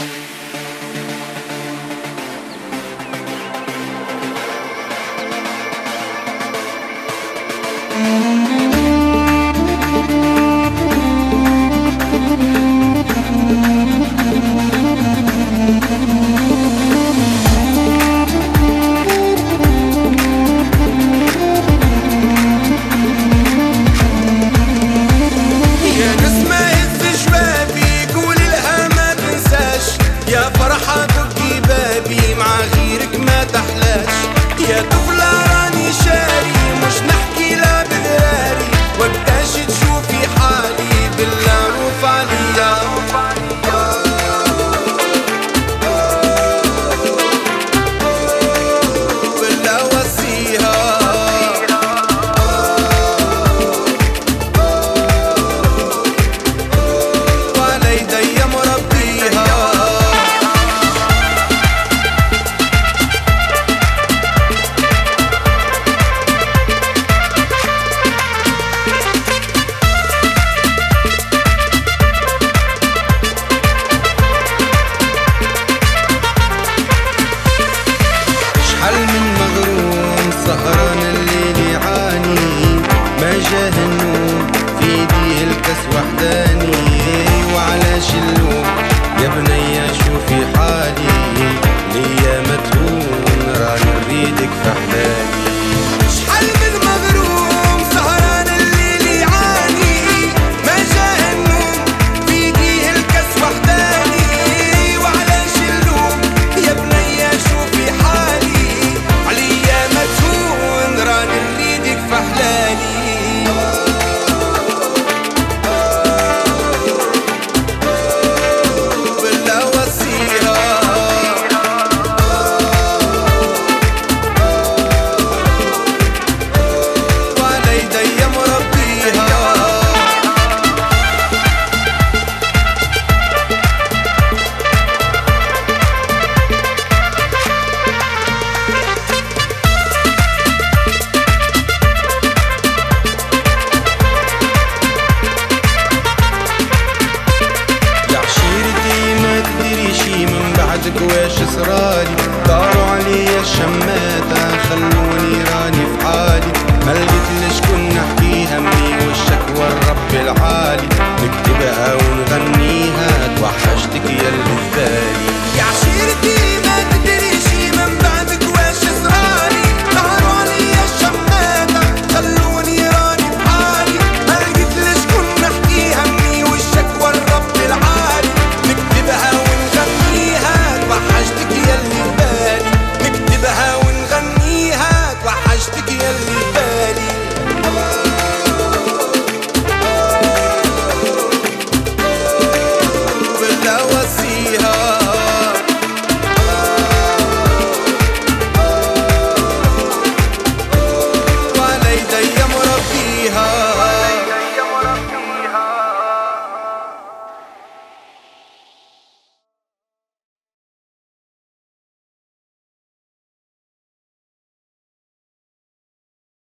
Mm-hmm. Michel صرالي داروا عليا الشماتة خلوني راني في حالي. ما ليش كنا نحكي همي والشكوى الرب العالي. نكتبها ونغنيها توحشتك يا اللي